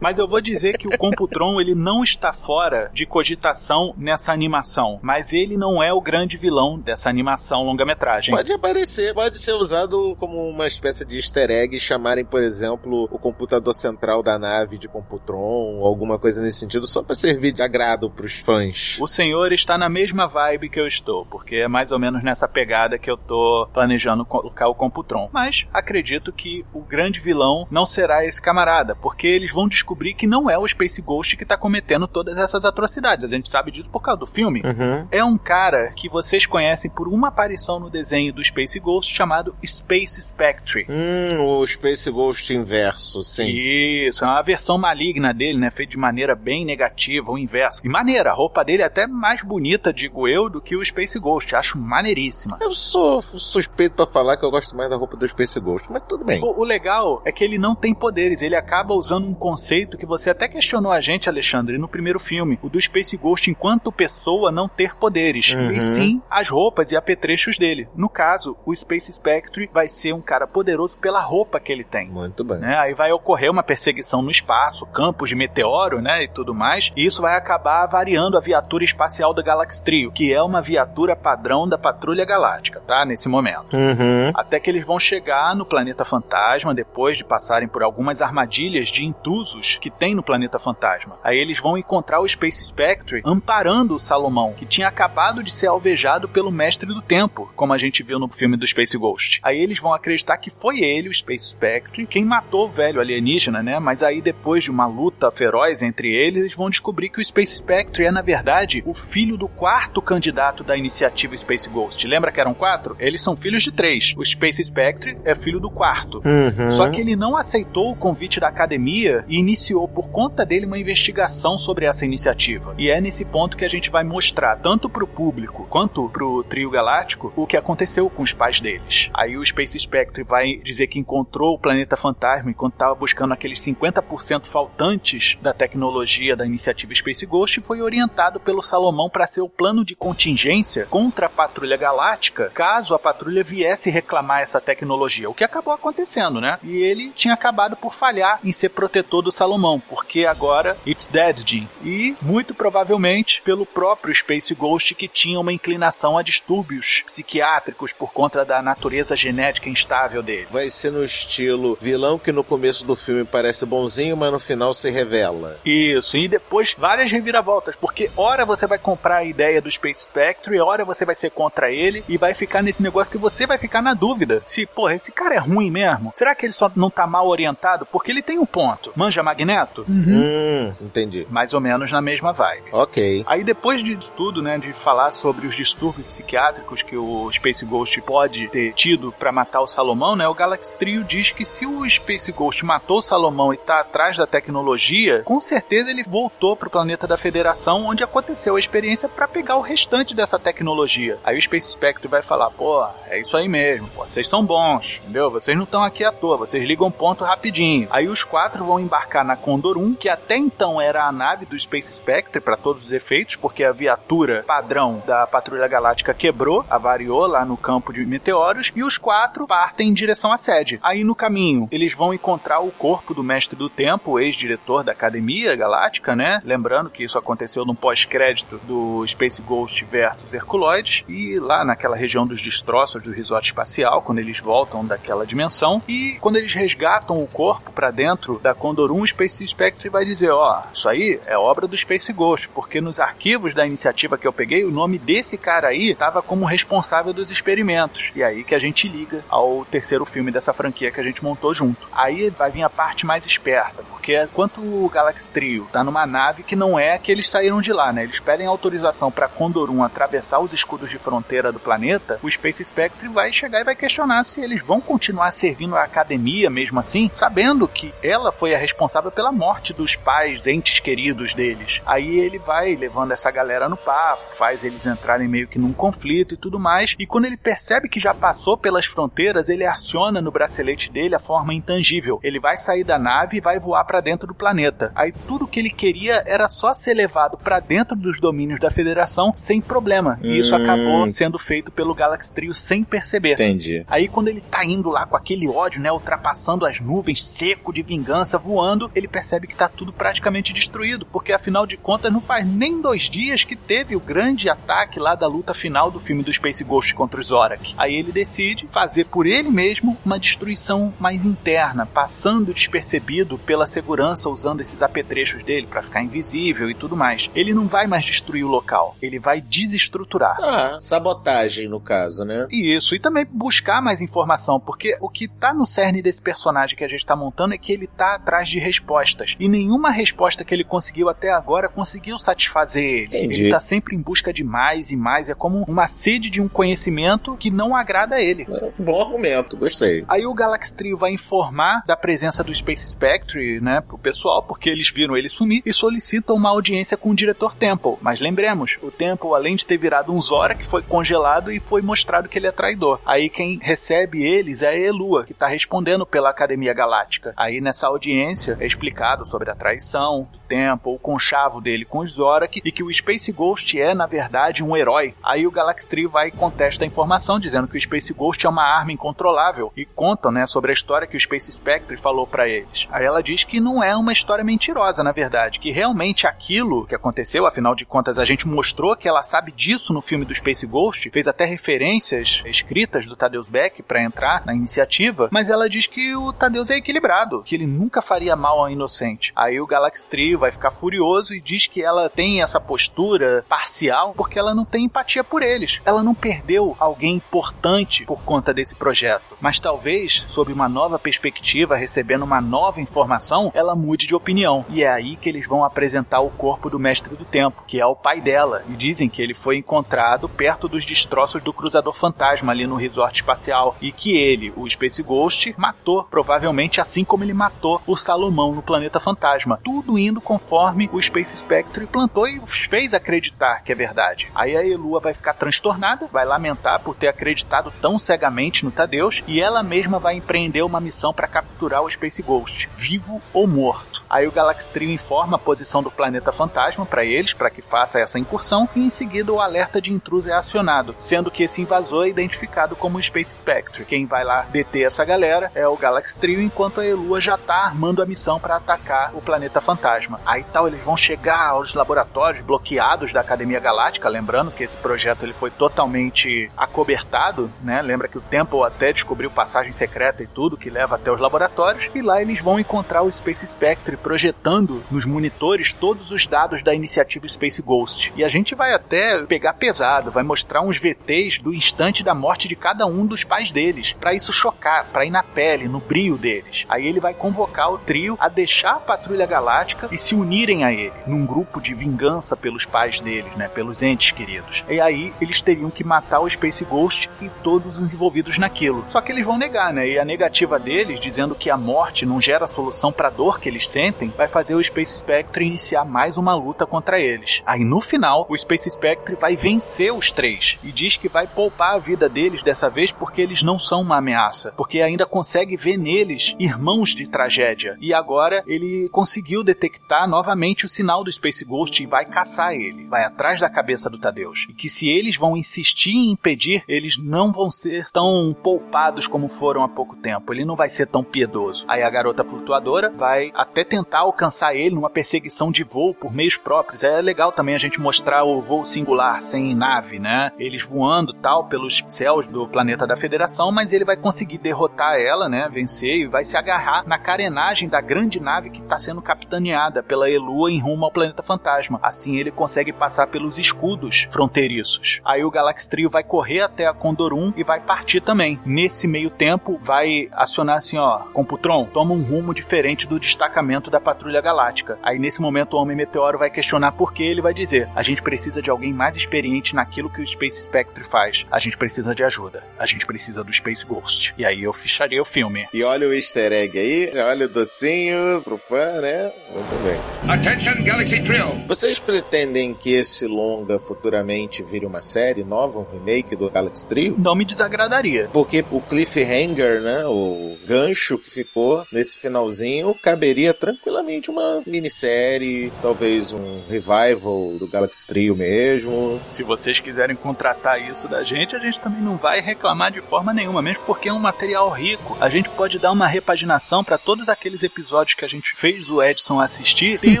Mas eu vou dizer que o Computron ele não está fora de cogitação nessa animação, mas ele não é o grande vilão dessa animação longa-metragem. Pode aparecer, pode ser usado como uma espécie de easter egg, chamarem, por exemplo, o computador central da nave de Computron, ou alguma coisa nesse sentido, só para servir de agrado pros fãs. O senhor está na mesma vibe que eu estou, porque é mais ou menos nessa pegada que eu tô planejando colocar o Computron. Mas acredito que o grande vilão não será esse camarada, porque eles vão descobrir que não é o Space Ghost que tá cometendo todas essas atrocidades. A gente sabe disso por causa do filme. Uhum. É um cara que vocês conhecem por uma aparição no desenho do Space Ghost chamado Space Spectre. Hum, o Space Ghost inverso, sim. Isso, é uma versão maligna dele, né? Feita de maneira bem negativa, o inverso. E maneira, a roupa dele é até mais bonita, digo eu, do que o Space Ghost. Acho maneiríssima. Eu sou suspeito pra falar que eu gosto mais da roupa do Space Ghost, mas tudo bem. O, o legal é que ele não tem poderes, ele acaba usando um conceito que você até questionou a gente, Alexandre, no primeiro filme, o do Space Ghost enquanto pessoa não ter poderes, Uhum. e sim as roupas e apetrechos dele. No caso, o Space Spectre vai ser um cara poderoso pela roupa que ele tem. Muito bem. né? Aí vai ocorrer uma perseguição no espaço, campos de meteoro, né, e tudo mais. E isso vai acabar variando a viatura espacial da Galaxy Trio, que é uma viatura padrão da Patrulha Galáctica, tá? Nesse momento. Uhum. Até que eles vão chegar no planeta fantasma depois de passarem por algumas armadilhas de intrusos que tem no planeta fantasma. Aí eles vão encontrar o Space Spectre amparando o Salomão, que tinha acabado de ser alvejado pelo Mestre do Tempo, como a gente viu no filme do Space Ghost. Aí eles vão acreditar que foi ele, o Space Spectre, quem matou o velho alienígena, né? Mas aí depois de uma luta feroz entre eles, eles vão descobrir que o Space Spectre é na verdade o filho do quarto candidato da iniciativa Space Ghost. Lembra que eram quatro? Eles são filhos de três. O Space Spectre é filho do quarto. Uhum. Só que ele não aceitou o convite da academia e iniciou por conta dele uma investigação sobre essa iniciativa. E é nesse ponto que a gente vai mostrar, tanto pro público quanto pro trio galáctico, o que aconteceu com os pais deles. Aí o Space Spectre vai dizer que encontrou o planeta fantasma enquanto estava buscando aqueles 50% faltantes da tecnologia da iniciativa Space Ghost e foi orientado pelo Salomão para ser o plano de contingência contra a patrulha galáctica caso a patrulha viesse reclamar essa tecnologia, o que acabou acontecendo, né? E ele tinha acabado por falhar em ser protegido protetor do Salomão, porque agora it's dead, Jim. E muito provavelmente pelo próprio Space Ghost que tinha uma inclinação a distúrbios psiquiátricos por conta da natureza genética instável dele. Vai ser no estilo vilão que no começo do filme parece bonzinho, mas no final se revela. Isso, e depois várias reviravoltas, porque ora você vai comprar a ideia do Space Spectre, ora você vai ser contra ele e vai ficar nesse negócio que você vai ficar na dúvida se, porra, esse cara é ruim mesmo? Será que ele só não tá mal orientado? Porque ele tem um ponto. Manja Magneto? Hum, entendi. Mais ou menos na mesma vibe. Ok. Aí depois de tudo, né, de falar sobre os distúrbios psiquiátricos que o Space Ghost pode ter tido pra matar o Salomão, né, o Galaxy Trio diz que se o Space Ghost matou o Salomão e tá atrás da tecnologia, com certeza ele voltou pro planeta da Federação, onde aconteceu a experiência pra pegar o restante dessa tecnologia. Aí o Space Spectre vai falar, pô, é isso aí mesmo, pô, vocês são bons, entendeu? Vocês não estão aqui à toa, vocês ligam ponto rapidinho. Aí os quatro vão embarcar na Condor 1, que até então era a nave do Space Spectre para todos os efeitos, porque a viatura padrão da Patrulha Galáctica quebrou, avariou lá no campo de meteoros, e os quatro partem em direção à sede. Aí no caminho, eles vão encontrar o corpo do Mestre do Tempo, ex-diretor da Academia Galáctica, né? Lembrando que isso aconteceu no pós-crédito do Space Ghost versus Herculoides, e lá naquela região dos destroços do resort espacial, quando eles voltam daquela dimensão, e quando eles resgatam o corpo para dentro da Condor 1, o Space Spectre vai dizer, ó, isso aí é obra do Space Ghost, porque nos arquivos da iniciativa que eu peguei, o nome desse cara aí estava como responsável dos experimentos. E aí que a gente liga ao terceiro filme dessa franquia que a gente montou junto. Aí vai vir a parte mais esperta, porque enquanto o Galaxy Trio tá numa nave que não é que eles saíram de lá, né? Eles pedem autorização para Condor 1 atravessar os escudos de fronteira do planeta, o Space Spectre vai chegar e vai questionar se eles vão continuar servindo a academia mesmo assim, sabendo que ela foi a responsável pela morte dos pais, entes queridos deles. Aí ele vai levando essa galera no papo, faz eles entrarem meio que num conflito e tudo mais, e quando ele percebe que já passou pelas fronteiras, ele aciona no bracelete dele a forma intangível. Ele vai sair da nave e vai voar para dentro do planeta. Aí tudo que ele queria era só ser levado para dentro dos domínios da Federação sem problema. E isso Hum. acabou sendo feito pelo Galaxy Trio sem perceber. Entendi. Aí quando ele tá indo lá com aquele ódio, né, ultrapassando as nuvens, seco de vingança, voando, ele percebe que tá tudo praticamente destruído, porque afinal de contas não faz nem dois dias que teve o grande ataque lá da luta final do filme do Space Ghost contra os Zorak. Aí ele decide fazer por ele mesmo uma destruição mais interna, passando despercebido pela segurança usando esses apetrechos dele para ficar invisível e tudo mais. Ele não vai mais destruir o local, ele vai desestruturar. Ah, sabotagem no caso, né? Isso, e também buscar mais informação, porque o que tá no cerne desse personagem que a gente tá montando é que ele tá atrás de respostas. E nenhuma resposta que ele conseguiu até agora conseguiu satisfazer ele. Entendi. Ele tá sempre em busca de mais e mais, é como uma sede de um conhecimento que não agrada a ele. Um bom argumento, gostei. Aí o Galaxy Trio vai informar da presença do Space Spectre, né, pro pessoal, porque eles viram ele sumir e solicitam uma audiência com o diretor Temple. Mas lembremos, o Temple, além de ter virado um Zora, que foi congelado e foi mostrado que ele é traidor. Aí quem recebe eles é a Elua, que tá respondendo pela Academia Galáctica. Aí nessa audiência é explicado sobre a traição do Temple, o conchavo dele com os Zorak e que o Space Ghost é, na verdade, um herói. Aí o Galaxy Trio vai e contesta a informação, dizendo que o Space Ghost é uma arma incontrolável e contam, né, sobre a história que o Space Spectre falou pra eles. Aí ela diz que não é uma história mentirosa, na verdade, que realmente aquilo que aconteceu, afinal de contas a gente mostrou que ela sabe disso no filme do Space Ghost, fez até referências escritas do Tadeusz Beck pra entrar na iniciativa, mas ela diz que o Tadeusz é equilibrado, que ele nunca faria mal ao inocente. Aí o Galaxy Trio vai ficar furioso e diz que ela tem essa postura parcial porque ela não tem empatia por eles. Ela não perdeu alguém importante por conta desse projeto, mas talvez, sob uma nova perspectiva, recebendo uma nova informação, ela mude de opinião. E é aí que eles vão apresentar o corpo do Mestre do Tempo, que é o pai dela, e dizem que ele foi encontrado perto dos destroços do Cruzador Fantasma ali no resort espacial e que ele, o Space Ghost, matou, provavelmente assim como ele matou o Salomão no Planeta Fantasma. Tudo indo conforme o Space Spectre plantou e fez acreditar que é verdade. Aí a Elua vai ficar transtornada, vai lamentar por ter acreditado tão cegamente no Tadeus e ela mesma vai empreender uma missão para capturar o Space Ghost, vivo ou morto. Aí o Galaxy Trio informa a posição do planeta fantasma para eles, para que faça essa incursão, e em seguida o alerta de intruso é acionado, sendo que esse invasor é identificado como o Space Spectre. Quem vai lá deter essa galera é o Galaxy Trio, enquanto a Elua já tá armando a missão para atacar o planeta fantasma. Aí tal, eles vão chegar aos laboratórios bloqueados da Academia Galáctica, lembrando que esse projeto ele foi totalmente acobertado, né? Lembra que o Temple até descobriu passagem secreta e tudo que leva até os laboratórios, e lá eles vão encontrar o Space Spectre projetando nos monitores todos os dados da iniciativa Space Ghost. E a gente vai até pegar pesado, vai mostrar uns VTs do instante da morte de cada um dos pais deles, para isso chocar, para ir na pele, no brio deles. Aí ele vai convocar o trio a deixar a Patrulha Galáctica e se unirem a ele, num grupo de vingança pelos pais deles, né, pelos entes queridos. E aí eles teriam que matar o Space Ghost e todos os envolvidos naquilo. Só que eles vão negar, né? E a negativa deles, dizendo que a morte não gera solução para a dor que eles vai fazer o Space Spectre iniciar mais uma luta contra eles. Aí no final, o Space Spectre vai vencer os três e diz que vai poupar a vida deles dessa vez porque eles não são uma ameaça, porque ainda consegue ver neles irmãos de tragédia. E agora ele conseguiu detectar novamente o sinal do Space Ghost e vai caçar ele, vai atrás da cabeça do Tadeus. E que se eles vão insistir em impedir, eles não vão ser tão poupados como foram há pouco tempo. Ele não vai ser tão piedoso. Aí a garota flutuadora vai até tentar alcançar ele numa perseguição de voo por meios próprios. É legal também a gente mostrar o voo singular sem nave, né? Eles voando tal pelos céus do planeta da Federação, mas ele vai conseguir derrotar ela, né? Vencer e vai se agarrar na carenagem da grande nave que está sendo capitaneada pela Elua em rumo ao planeta fantasma. Assim ele consegue passar pelos escudos fronteiriços. Aí o Galaxy Trio vai correr até a Condorum e vai partir também. Nesse meio tempo, vai acionar assim, ó, Computron, toma um rumo diferente do destacamento da Patrulha Galáctica. Aí nesse momento o Homem Meteoro vai questionar por que ele vai dizer: a gente precisa de alguém mais experiente naquilo que o Space Spectre faz. A gente precisa de ajuda. A gente precisa do Space Ghost. E aí eu fecharia o filme. E olha o easter egg aí, olha o docinho pro fã, né? Muito bem. Attention, Galaxy Drill. Vocês pretendem que esse longa futuramente vire uma série nova, um remake do Galaxy Trio? Não me desagradaria. Porque o cliffhanger, né, o gancho que ficou nesse finalzinho, caberia tranquilamente uma minissérie, talvez um revival do Galaxy Trio mesmo. Se vocês quiserem contratar isso da gente, a gente também não vai reclamar de forma nenhuma, mesmo porque é um material rico. A gente pode dar uma repaginação para todos aqueles episódios que a gente fez o Edson assistir, ter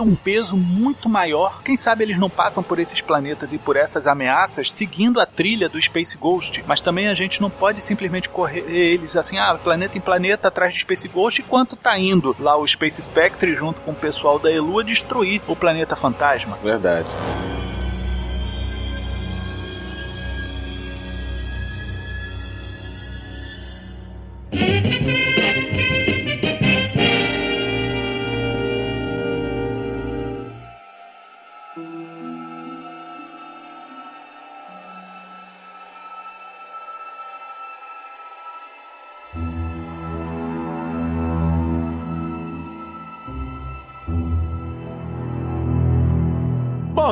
um peso muito maior. Quem sabe eles não passam por esses planetas e por essas ameaças seguindo a trilha do Space Ghost, mas também a gente não pode simplesmente correr eles assim, ah, planeta em planeta atrás de Space Ghost, enquanto tá indo lá o Space Spectre junto com o pessoal da Elua destruir o planeta fantasma. Verdade.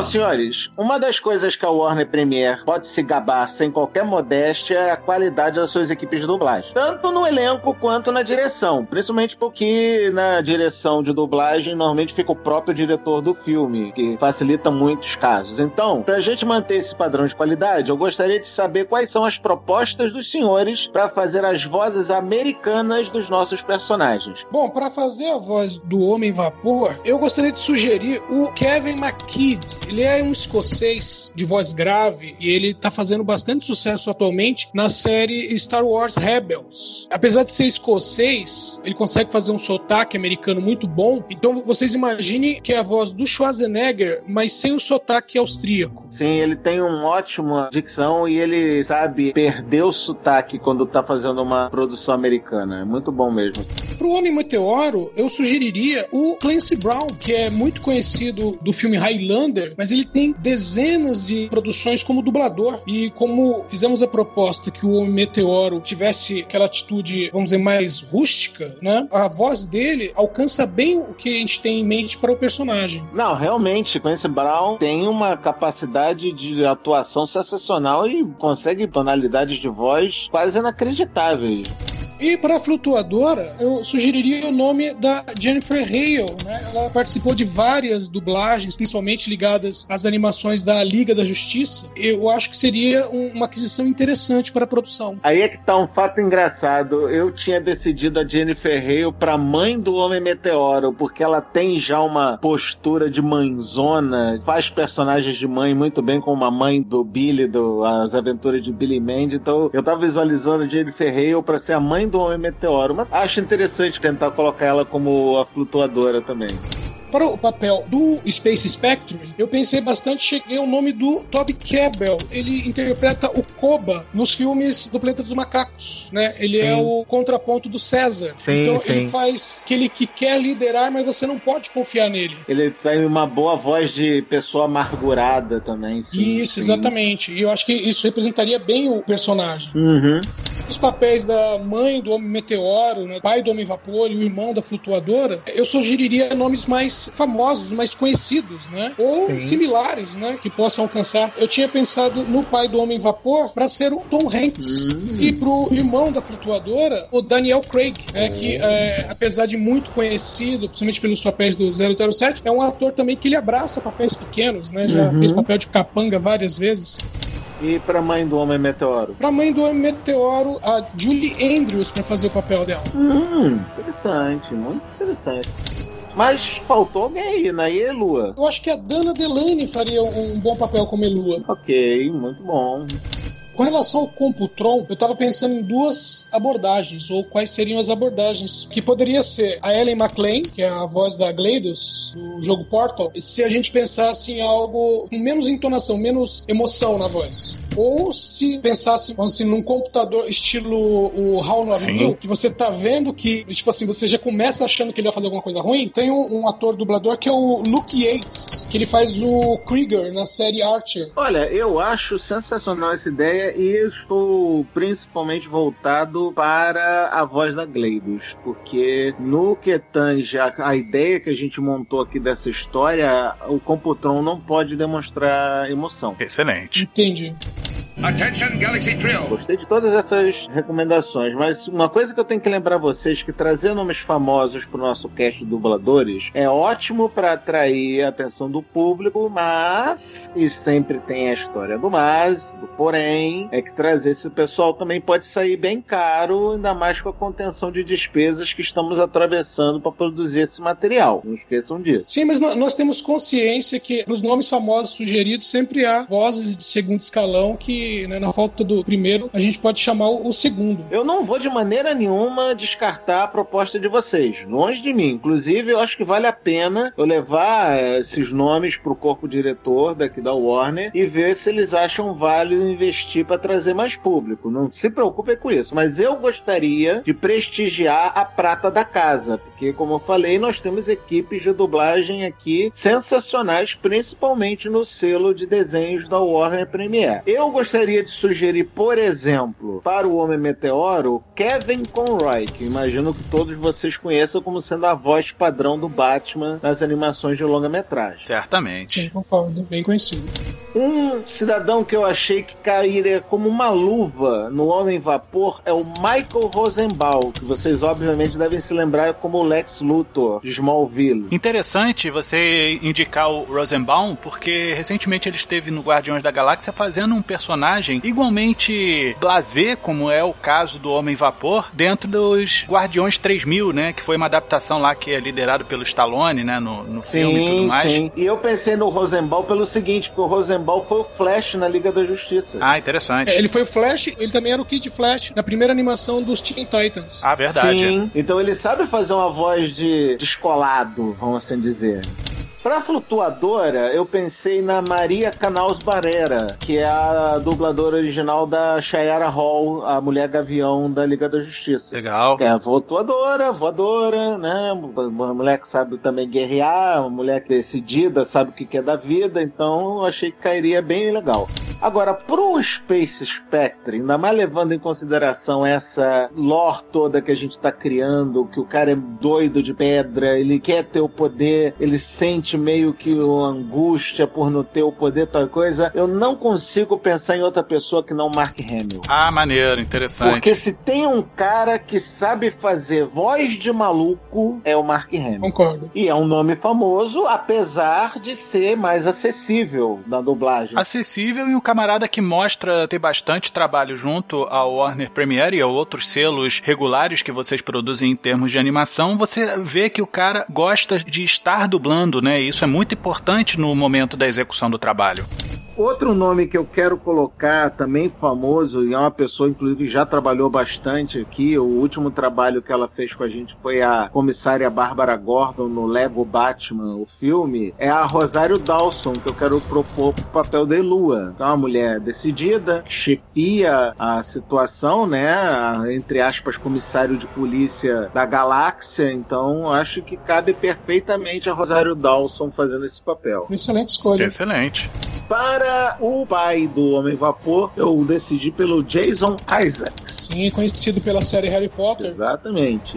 Bom, senhores, uma das coisas que a Warner Premiere pode se gabar sem qualquer modéstia é a qualidade das suas equipes de dublagem. Tanto no elenco quanto na direção. Principalmente porque na direção de dublagem normalmente fica o próprio diretor do filme, que facilita muitos casos. Então, pra gente manter esse padrão de qualidade, eu gostaria de saber quais são as propostas dos senhores para fazer as vozes americanas dos nossos personagens. Bom, para fazer a voz do Homem Vapor, eu gostaria de sugerir o Kevin McKidd. Ele é um escocês de voz grave e ele tá fazendo bastante sucesso atualmente na série Star Wars Rebels. Apesar de ser escocês, ele consegue fazer um sotaque americano muito bom. Então vocês imaginem que é a voz do Schwarzenegger, mas sem o sotaque austríaco. Sim, ele tem uma ótima dicção e ele sabe perder o sotaque quando tá fazendo uma produção americana. É muito bom mesmo. Pro Homem Meteoro, eu sugeriria o Clancy Brown, que é muito conhecido do filme Highlander, mas ele tem dezenas de produções como dublador. E como fizemos a proposta que o Homem Meteoro tivesse aquela atitude, vamos dizer, mais rústica, né? A voz dele alcança bem o que a gente tem em mente para o personagem. Não, realmente, Clancy Brown tem uma capacidade de atuação sensacional e consegue tonalidades de voz quase inacreditáveis. E para flutuadora, eu sugeriria o nome da Jennifer Hale, né? Ela participou de várias dublagens, principalmente ligadas às animações da Liga da Justiça. Eu acho que seria um, uma aquisição interessante para a produção. Aí é que tá um fato engraçado. Eu tinha decidido a Jennifer Hale pra mãe do Homem Meteoro, porque ela tem já uma postura de mãezona, faz personagens de mãe muito bem, como a mãe do Billy, do As Aventuras de Billy Mandy. Então eu tava visualizando Jennifer Hale pra ser a mãe do Homem Meteoro, mas acho interessante tentar colocar ela como a flutuadora também. Para o papel do Space Spectrum, eu pensei bastante, cheguei ao nome do Toby Kebbell. Ele interpreta o Koba nos filmes do Planeta dos Macacos, né? Ele é Sim. o contraponto do César. Sim, então sim. ele faz aquele que quer liderar, mas você não pode confiar nele. Ele tem uma boa voz de pessoa amargurada também. sim, Isso, sim. exatamente. E eu acho que isso representaria bem o personagem. Uhum. Os papéis da mãe do Homem Meteoro, né, pai do Homem Vapor e o irmão da Flutuadora, eu sugeriria nomes mais famosos, mais conhecidos, né? Ou Sim. similares, né? Que possam alcançar. Eu tinha pensado no pai do Homem Vapor para ser o Tom Hanks. Hum. E pro irmão da Flutuadora, o Daniel Craig, né, que é, apesar de muito conhecido, principalmente pelos papéis do 007, é um ator também que ele abraça papéis pequenos, né? Já Uhum. fez papel de capanga várias vezes. E pra mãe do Homem Meteoro? Pra mãe do Homem Meteoro, a Julie Andrews pra fazer o papel dela. Hum, interessante, muito interessante. Mas faltou alguém aí, né? E Lua? Eu acho que a Dana Delaney faria um bom papel como Elua. Ok, muito bom. Com relação ao Computron, eu tava pensando em duas abordagens, ou quais seriam as abordagens. Que poderia ser a Ellen McLean, que é a voz da GLaDOS, do jogo Portal, se a gente pensasse em algo com menos entonação, menos emoção na voz. Ou se pensasse, assim, num computador estilo o HAL 9000, Sim. que você tá vendo que, tipo assim, você já começa achando que ele vai fazer alguma coisa ruim. Tem um, um ator dublador que é o Luke Yates, que ele faz o Krieger na série Archer. Olha, eu acho sensacional essa ideia e eu estou principalmente voltado para a voz da GLaDOS, porque no que tange a, a ideia que a gente montou aqui dessa história, o Computron não pode demonstrar emoção. Excelente. Entendi. Attention, Galaxy Drill. Gostei de todas essas recomendações, mas uma coisa que eu tenho que lembrar vocês que trazer nomes famosos para o nosso cast de dubladores é ótimo para atrair a atenção do público, mas e sempre tem a história do mas, do porém, é que trazer esse pessoal também pode sair bem caro, ainda mais com a contenção de despesas que estamos atravessando para produzir esse material. Não esqueçam disso. Sim, mas nó- nós temos consciência que nos nomes famosos sugeridos sempre há vozes de segundo escalão que, né, na falta do primeiro, a gente pode chamar o segundo. Eu não vou de maneira nenhuma descartar a proposta de vocês, longe de mim. Inclusive, eu acho que vale a pena eu levar eh, esses nomes pro corpo diretor daqui da Warner e ver se eles acham válido investir para trazer mais público. Não se preocupem com isso, mas eu gostaria de prestigiar a prata da casa, porque como eu falei, nós temos equipes de dublagem aqui sensacionais, principalmente no selo de desenhos da Warner Premiere. Eu gostaria de sugerir, por exemplo, para o Homem Meteoro, Kevin Conroy, que imagino que todos vocês conheçam como sendo a voz padrão do Batman nas animações de longa-metragem. Certamente. Sim, concordo. Bem conhecido. Um cidadão que eu achei que cairia como uma luva no Homem Vapor é o Michael Rosenbaum, que vocês obviamente devem se lembrar como o Lex Luthor de Smallville. Interessante você indicar o Rosenbaum, porque recentemente ele esteve no Guardiões da Galáxia fazendo um personagem igualmente blasé, como é o caso do Homem Vapor, dentro dos Guardiões 3000, né? Que foi uma adaptação lá que é liderado pelo Stallone, né? No, no filme e tudo mais. sim. E eu pensei no Rosenbaum pelo seguinte, porque o Rosenbaum foi o Flash na Liga da Justiça. Ah, interessante. É, ele foi o Flash, ele também era o Kid Flash na primeira animação dos Teen Titans. Ah, verdade. Sim, então ele sabe fazer uma voz de descolado, vamos assim dizer. Pra flutuadora, eu pensei na Maria Canals Barrera, que é a dubladora original da Shayara Hall, a mulher gavião da Liga da Justiça. Legal. É flutuadora, voadora, né? Uma mulher que sabe também guerrear, uma mulher decidida, sabe o que que é da vida, então eu achei que cairia bem legal. Agora, pro Space Spectre, ainda mais levando em consideração essa lore toda que a gente tá criando, que o cara é doido de pedra, ele quer ter o poder, ele sente meio que uma angústia por não ter o poder, tal coisa, eu não consigo pensar em outra pessoa que não Mark Hamill. Ah, maneiro, interessante. Porque se tem um cara que sabe fazer voz de maluco, é o Mark Hamill. Concordo. E é um nome famoso, apesar de ser mais acessível na dublagem. Acessível e um camarada que mostra ter bastante trabalho junto ao Warner Premiere e a outros selos regulares que vocês produzem em termos de animação, você vê que o cara gosta de estar dublando, né? Isso é muito importante no momento da execução do trabalho. Outro nome que eu quero colocar, também famoso, e é uma pessoa, inclusive, já trabalhou bastante aqui. O último trabalho que ela fez com a gente foi a comissária Bárbara Gordon no Lego Batman, o filme. É a Rosário Dawson, que eu quero propor pro papel de Lua. Então, é uma mulher decidida, que chefia a situação, né? A, entre aspas, comissário de polícia da galáxia. Então, acho que cabe perfeitamente a Rosário Dawson fazendo esse papel. Excelente escolha. Excelente. Para o pai do Homem Vapor, eu decidi pelo Jason Isaacs. Sim, conhecido pela série Harry Potter. Exatamente.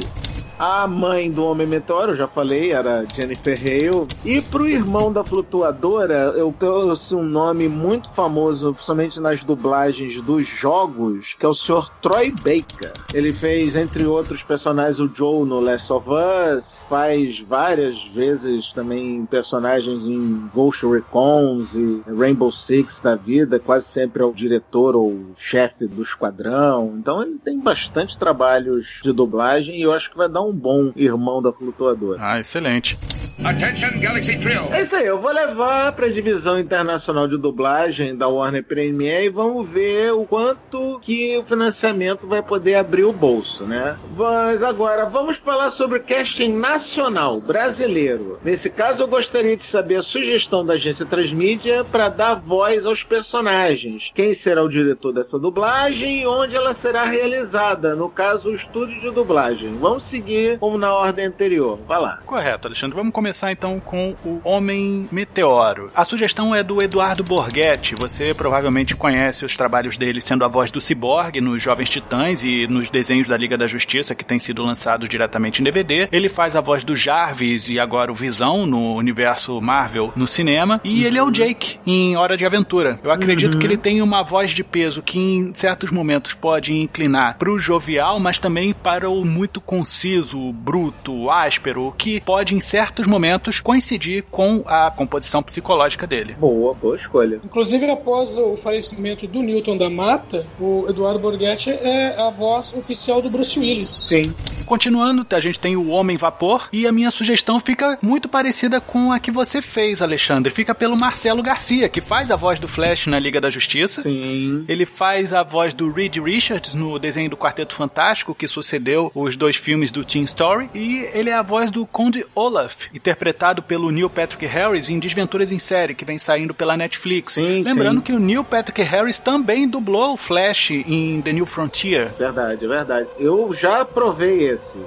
A mãe do Homem Meteoro, eu já falei, era Jennifer Hale. E pro irmão da flutuadora, eu trouxe um nome muito famoso, principalmente nas dublagens dos jogos, que é o Sr. Troy Baker. Ele fez, entre outros personagens, o Joe no Last of Us, faz várias vezes também personagens em Ghost Recons e Rainbow Six da vida, quase sempre é o diretor ou chefe do esquadrão. Então ele tem bastante trabalhos de dublagem e eu acho que vai dar um bom irmão da flutuadora. Ah, excelente. Attention Galaxy Trio. É isso aí, eu vou levar pra divisão internacional de dublagem da Warner Premiere e vamos ver o quanto que o financiamento vai poder abrir o bolso, né? Mas agora, vamos falar sobre casting nacional, brasileiro. Nesse caso, eu gostaria de saber a sugestão da agência Transmídia para dar voz aos personagens. Quem será o diretor dessa dublagem e onde ela será realizada? No caso, o estúdio de dublagem. Vamos seguir como na ordem anterior. Vai lá. Correto, Alexandre. Vamos começar então com o Homem Meteoro. A sugestão é do Eduardo Borghetti. Você provavelmente conhece os trabalhos dele sendo a voz do Cyborg nos Jovens Titãs e nos desenhos da Liga da Justiça que tem sido lançado diretamente em DVD. Ele faz a voz do Jarvis e agora o Visão no universo Marvel no cinema. E ele é o Jake em Hora de Aventura. Eu acredito que ele tem uma voz de peso que em certos momentos pode inclinar para o jovial, mas também para o muito conciso, bruto, áspero, que pode em certos momentos coincidir com a composição psicológica dele. Boa, boa escolha. Inclusive, após o falecimento do Newton da Mata, o Eduardo Borghetti é a voz oficial do Bruce Willis. Sim. Continuando, a gente tem o Homem Vapor e a minha sugestão fica muito parecida com a que você fez, Alexandre. Fica pelo Marcelo Garcia, que faz a voz do Flash na Liga da Justiça. Sim. Ele faz a voz do Reed Richards no desenho do Quarteto Fantástico, que sucedeu os dois filmes do Teen Story. E ele é a voz do Conde Olaf, interpretado pelo Neil Patrick Harris em Desventuras em Série, que vem saindo pela Netflix. Sim, Lembrando sim. que o Neil Patrick Harris também dublou o Flash em The New Frontier. Verdade, verdade. Eu já provei esse.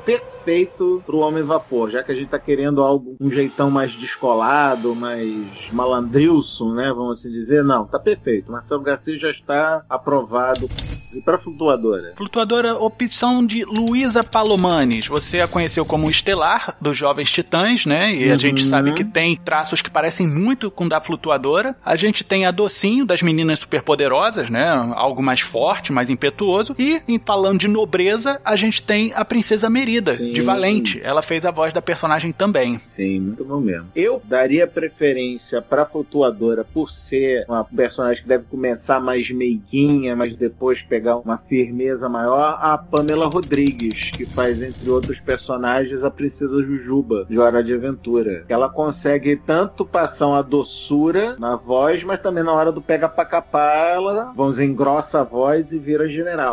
Perfeito pro Homem Vapor, já que a gente tá querendo algo, um jeitão mais descolado, mais malandrilson, né? Vamos assim dizer. Não, tá perfeito. Marcelo Garcia já está aprovado. E pra flutuadora? Flutuadora, opção de Luísa Palomanes. Você a conheceu como Estelar, dos Jovens Titãs, né? E a Uhum. gente sabe que tem traços que parecem muito com da Flutuadora. A gente tem a Docinho, das Meninas Superpoderosas, né? Algo mais forte, mais impetuoso. E, em falando de nobreza, a gente tem a Princesa Merida, Sim. De Valente. Ela fez a voz da personagem também. Sim, muito bom mesmo. Eu daria preferência pra flutuadora por ser uma personagem que deve começar mais meiguinha, mas depois pegar uma firmeza maior, a Pamela Rodrigues, que faz, entre outros personagens, a Princesa Jujuba, de Hora de Aventura. Ela consegue tanto passar uma doçura na voz, mas também na hora do pega pra capar, ela, vamos dizer, engrossa a voz e vira general.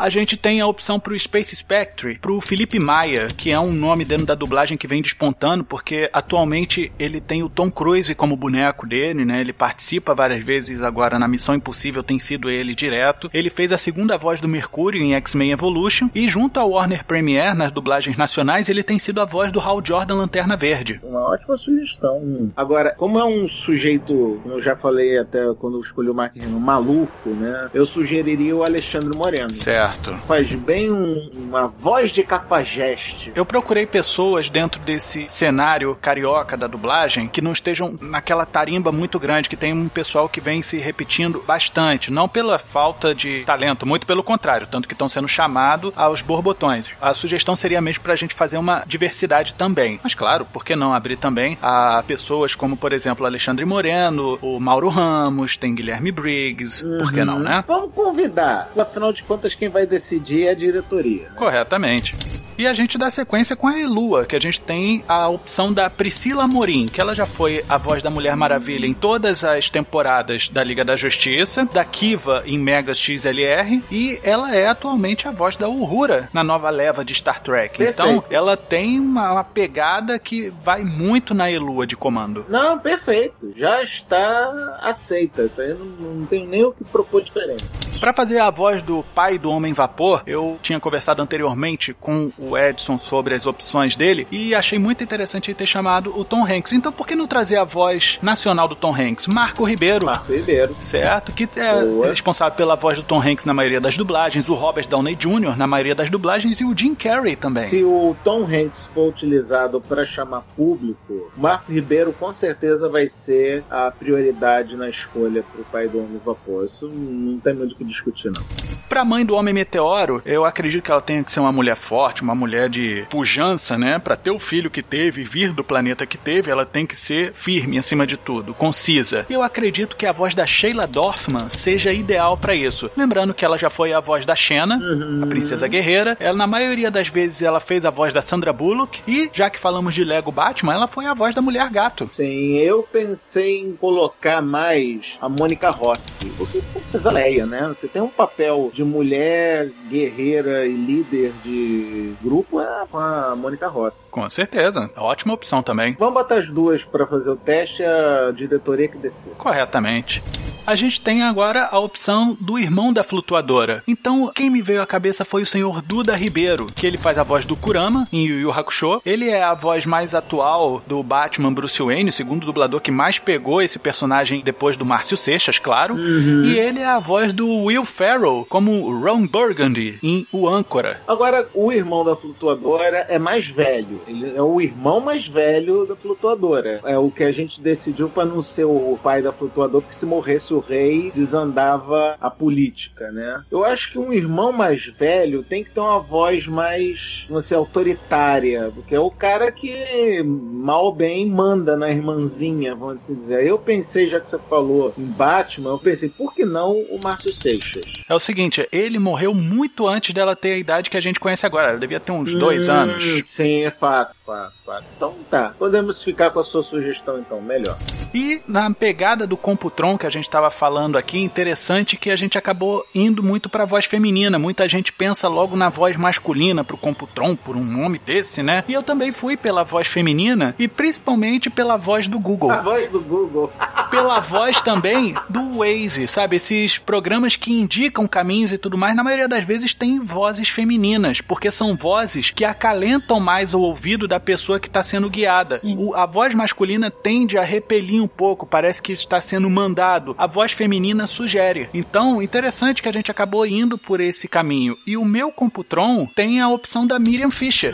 A gente tem a opção pro Space Spectre, pro Felipe Maia, que é um nome dentro da dublagem que vem despontando, porque atualmente ele tem o Tom Cruise como boneco dele, né? Ele participa várias vezes agora na Missão Impossível, tem sido ele direto. Ele fez a segunda voz do Mercúrio em X-Men Evolution e junto ao Warner Premiere nas dublagens nacionais, ele tem sido a voz do Hal Jordan Lanterna Verde. Uma ótima sugestão. Agora, como é um sujeito, como eu já falei até quando eu escolhi o Mark Hamill, maluco, né? Eu sugeriria o Alexandre Moreno. Certo. Faz bem um- uma voz de cafajeste. Eu procurei pessoas dentro desse cenário carioca da dublagem que não estejam naquela tarimba muito grande, que tem um pessoal que vem se repetindo bastante, não pela falta de talento, muito pelo contrário, tanto que estão sendo chamados aos borbotões. A sugestão seria mesmo pra gente fazer uma diversidade também. Mas claro, por que não abrir também a pessoas como, por exemplo, Alexandre Moreno, o Mauro Ramos, tem Guilherme Briggs, por que não, né? Vamos convidar. Afinal de contas, quem vai decidir é a diretoria. né? Corretamente. E a gente dá sequência com a Elua, que a gente tem a opção da Priscila Amorim, que ela já foi a voz da Mulher Maravilha em todas as temporadas da Liga da Justiça, da Kiva em Megas XLR, e ela é atualmente a voz da Uhura na nova leva de Star Trek. Perfeito. Então, ela tem uma, uma pegada que vai muito na Elua de comando. Não, perfeito. Já está aceita. Isso aí não, não tem nem o que propor diferente. Pra fazer a voz do pai do Homem Vapor, eu tinha conversado anteriormente com o Edson sobre as opções dele e achei muito interessante ele ter chamado o Tom Hanks. Então, por que não trazer a voz nacional do Tom Hanks? Marco Ribeiro. Marco Ribeiro. Certo? Que é Boa. responsável pela voz do Tom Hanks na maioria das dublagens, o Robert Downey Jr. na maioria das dublagens e o Jim Carrey também. Se o Tom Hanks for utilizado para chamar público, Marco Ribeiro com certeza vai ser a prioridade na escolha pro pai do Homem Vapor. Isso não tem muito o que discutir, não. Pra mãe do Homem Meteoro, eu acredito que ela tenha que ser uma mulher forte, uma mulher de pujança, né? Pra ter o filho que teve, vir do planeta que teve, ela tem que ser firme acima de tudo, concisa. Eu acredito que a voz da Sheila Dorfman seja ideal pra isso. Lembrando que ela já foi a voz da Xena, a princesa guerreira. Ela, na maioria das vezes, ela fez a voz da Sandra Bullock. E, já que falamos de Lego Batman, ela foi a voz da Mulher Gato. Sim, eu pensei em colocar mais a Mônica Rossi. Porque Princesa Leia, né? Você tem um papel de mulher guerreira e líder de grupo é com a Mônica Rossi. Com certeza. Ótima opção também. Vamos botar as duas para fazer o teste, a diretoria que descer. Corretamente. A gente tem agora a opção do irmão da flutuadora. Então, quem me veio à cabeça foi o senhor Duda Ribeiro, que ele faz a voz do Kurama em Yu Yu Hakusho. Ele é a voz mais atual do Batman Bruce Wayne, o segundo dublador que mais pegou esse personagem depois do Márcio Seixas, claro. E ele é a voz do Will Ferrell como Ron Burgundy em O Âncora. Agora, o irmão da flutuadora é mais velho. Ele é o irmão mais velho da flutuadora. É o que a gente decidiu para não ser o pai da flutuadora, porque se morresse o rei, desandava a política, né? Eu acho que um irmão mais velho tem que ter uma voz mais, não sei, autoritária, porque é o cara que mal bem manda na irmãzinha, vamos assim dizer. Eu pensei, já que você falou em Batman, eu pensei, por que não o Márcio Seixas? É o seguinte, ele morreu muito antes dela ter a idade que a gente conhece agora. Ela devia ter uns dois Hum, anos. Sim, é fato, fato, fato. Então tá, podemos ficar com a sua sugestão então, melhor. E na pegada do Computron que a gente estava falando aqui, interessante que a gente acabou indo muito para a voz feminina. Muita gente pensa logo na voz masculina pro Computron, por um nome desse, né? E eu também fui pela voz feminina e principalmente pela voz do Google. A voz do Google. pela voz também do Waze, sabe? Esses programas que indicam caminhos e tudo mais, na maioria das vezes tem vozes femininas, porque são vozes que acalentam mais o ouvido da pessoa que está sendo guiada. O- a voz masculina tende a repelir um pouco, parece que está sendo mandado. A voz feminina sugere. Então, interessante que a gente acabou indo por esse caminho. E o meu Computron tem a opção da Miriam Fisher,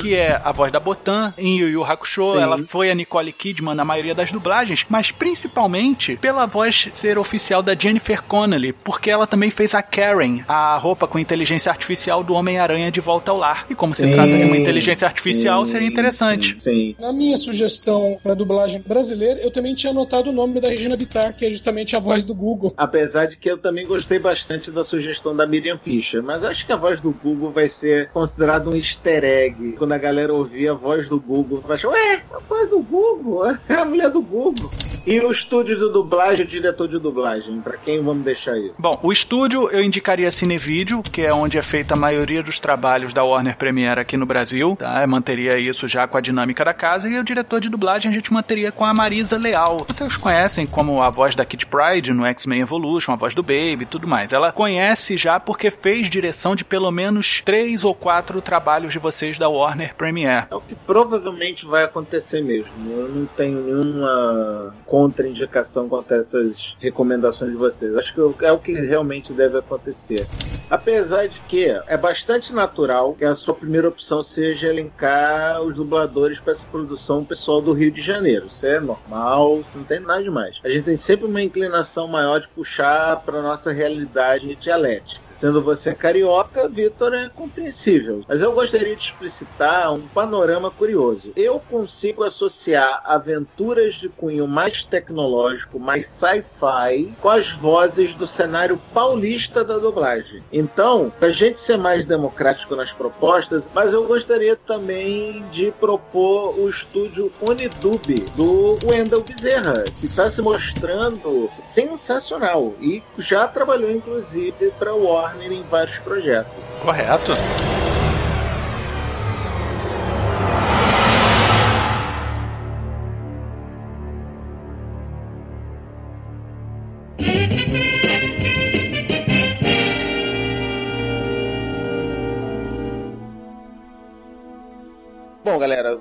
que é a voz da Botan em Yu Yu Hakusho. Sim. Ela foi a Nicole Kidman na maioria das dublagens, mas principalmente pela voz ser oficial da Jennifer Connelly, porque ela também fez a Karen, a roupa com inteligência artificial do Homem-Aranha de volta ao lar. E como se Sim, trata de uma inteligência artificial, sim, seria interessante. Sim. Na minha sugestão para dublagem brasileira, eu também tinha anotado o nome da Regina Bittar, que é justamente a voz do Google. Apesar de que eu também gostei bastante da sugestão da Miriam Fischer, mas acho que a voz do Google vai ser considerado um easter egg. Quando a galera ouvir a voz do Google, vai achar, ué, a voz do Google, é a mulher do Google. E o estúdio de dublagem, o diretor de dublagem, pra quem vamos deixar aí? Bom, o estúdio eu indicaria Cinevídeo, que é onde é feita a maioria dos trabalhos da Warner Premiere aqui no Brasil, tá? Eu manteria isso já com a dinâmica da casa, e o diretor de dublagem a gente manteria com a Marisa Leal. Vocês conhecem como a voz da Kid Pride no X-Men Evolution, a voz do Baby e tudo mais. Ela conhece já porque fez direção de pelo menos três ou quatro trabalhos de vocês da Warner Premiere. É o que provavelmente vai acontecer mesmo. Eu não tenho nenhuma contraindicação contra essas recomendações de vocês. Acho que é o que realmente deve acontecer. Apesar de que é bastante natural que a sua primeira opção seja elencar os dubladores para essa produção pessoal do Rio de Janeiro. Isso é normal, isso não tem nada demais. A gente tem sempre uma inclinação maior de puxar para nossa realidade dialética. Sendo você carioca, Vitor é compreensível. Mas eu gostaria de explicitar um panorama curioso. Eu consigo associar aventuras de cunho mais tecnológico, mais sci-fi, com as vozes do cenário paulista da dublagem. Então, pra gente ser mais democrático nas propostas, mas eu gostaria também de propor o estúdio Unidub do Wendell Bezerra, que está se mostrando sensacional e já trabalhou inclusive para o Em vários projetos. Correto.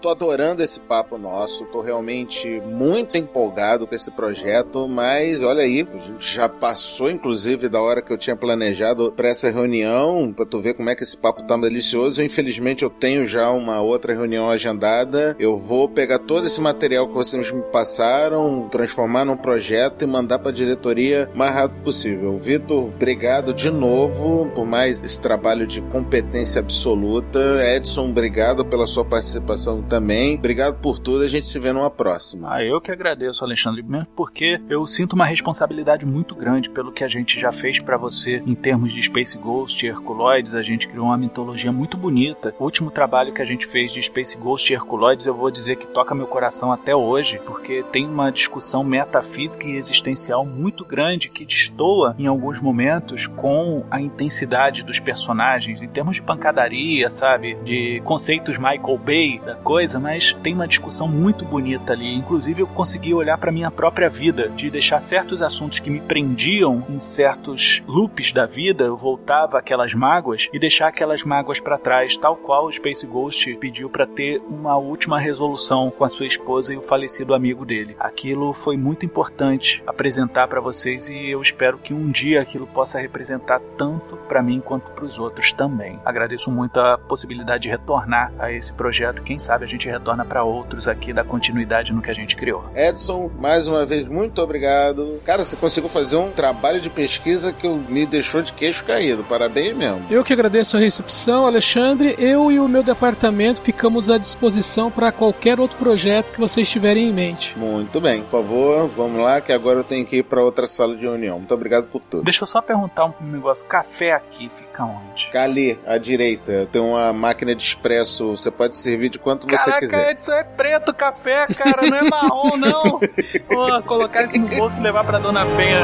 Tô adorando esse papo nosso, tô realmente muito empolgado com esse projeto, mas olha aí, a já passou inclusive da hora que eu tinha planejado para essa reunião, para tu ver como é que esse papo tá delicioso. Infelizmente eu tenho já uma outra reunião agendada. Eu vou pegar todo esse material que vocês me passaram, transformar num projeto e mandar para diretoria o mais rápido possível. Vitor, obrigado de novo por mais esse trabalho de competência absoluta. Edson, obrigado pela sua participação também. Obrigado por tudo, a gente se vê numa próxima. Ah, eu que agradeço, Alexandre, mesmo porque eu sinto uma responsabilidade muito grande pelo que a gente já fez para você em termos de Space Ghost e Herculoides. A gente criou uma mitologia muito bonita. O último trabalho que a gente fez de Space Ghost e Herculoides, eu vou dizer que toca meu coração até hoje, porque tem uma discussão metafísica e existencial muito grande que destoa em alguns momentos com a intensidade dos personagens, em termos de pancadaria, sabe? De conceitos Michael Bay da coisa, mas tem uma discussão muito bonita ali. Inclusive, eu consegui olhar para minha própria vida, de deixar certos assuntos que me prendiam em certos loops da vida, eu voltava aquelas mágoas e deixar aquelas mágoas para trás, tal qual o Space Ghost pediu para ter uma última resolução com a sua esposa e o falecido amigo dele. Aquilo foi muito importante apresentar para vocês e eu espero que um dia aquilo possa representar tanto para mim quanto para os outros também. Agradeço muito a possibilidade de retornar a esse projeto quem sabe a gente retorna para outros aqui da continuidade no que a gente criou. Edson, mais uma vez, muito obrigado. Cara, você conseguiu fazer um trabalho de pesquisa que me deixou de queixo caído. Parabéns mesmo. Eu que agradeço a recepção, Alexandre. Eu e o meu departamento ficamos à disposição para qualquer outro projeto que vocês tiverem em mente. Muito bem, por favor, vamos lá, que agora eu tenho que ir para outra sala de reunião. Muito obrigado por tudo. Deixa eu só perguntar um negócio. Café aqui fica onde? Ali, à direita, tem uma máquina de expresso. Você pode servir de quanto você Caraca, quiser. Edson, é preto café, cara, não é marrom, não. Pô, colocar isso no bolso e levar pra Dona Penha.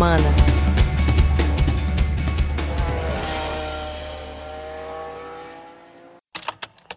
semana.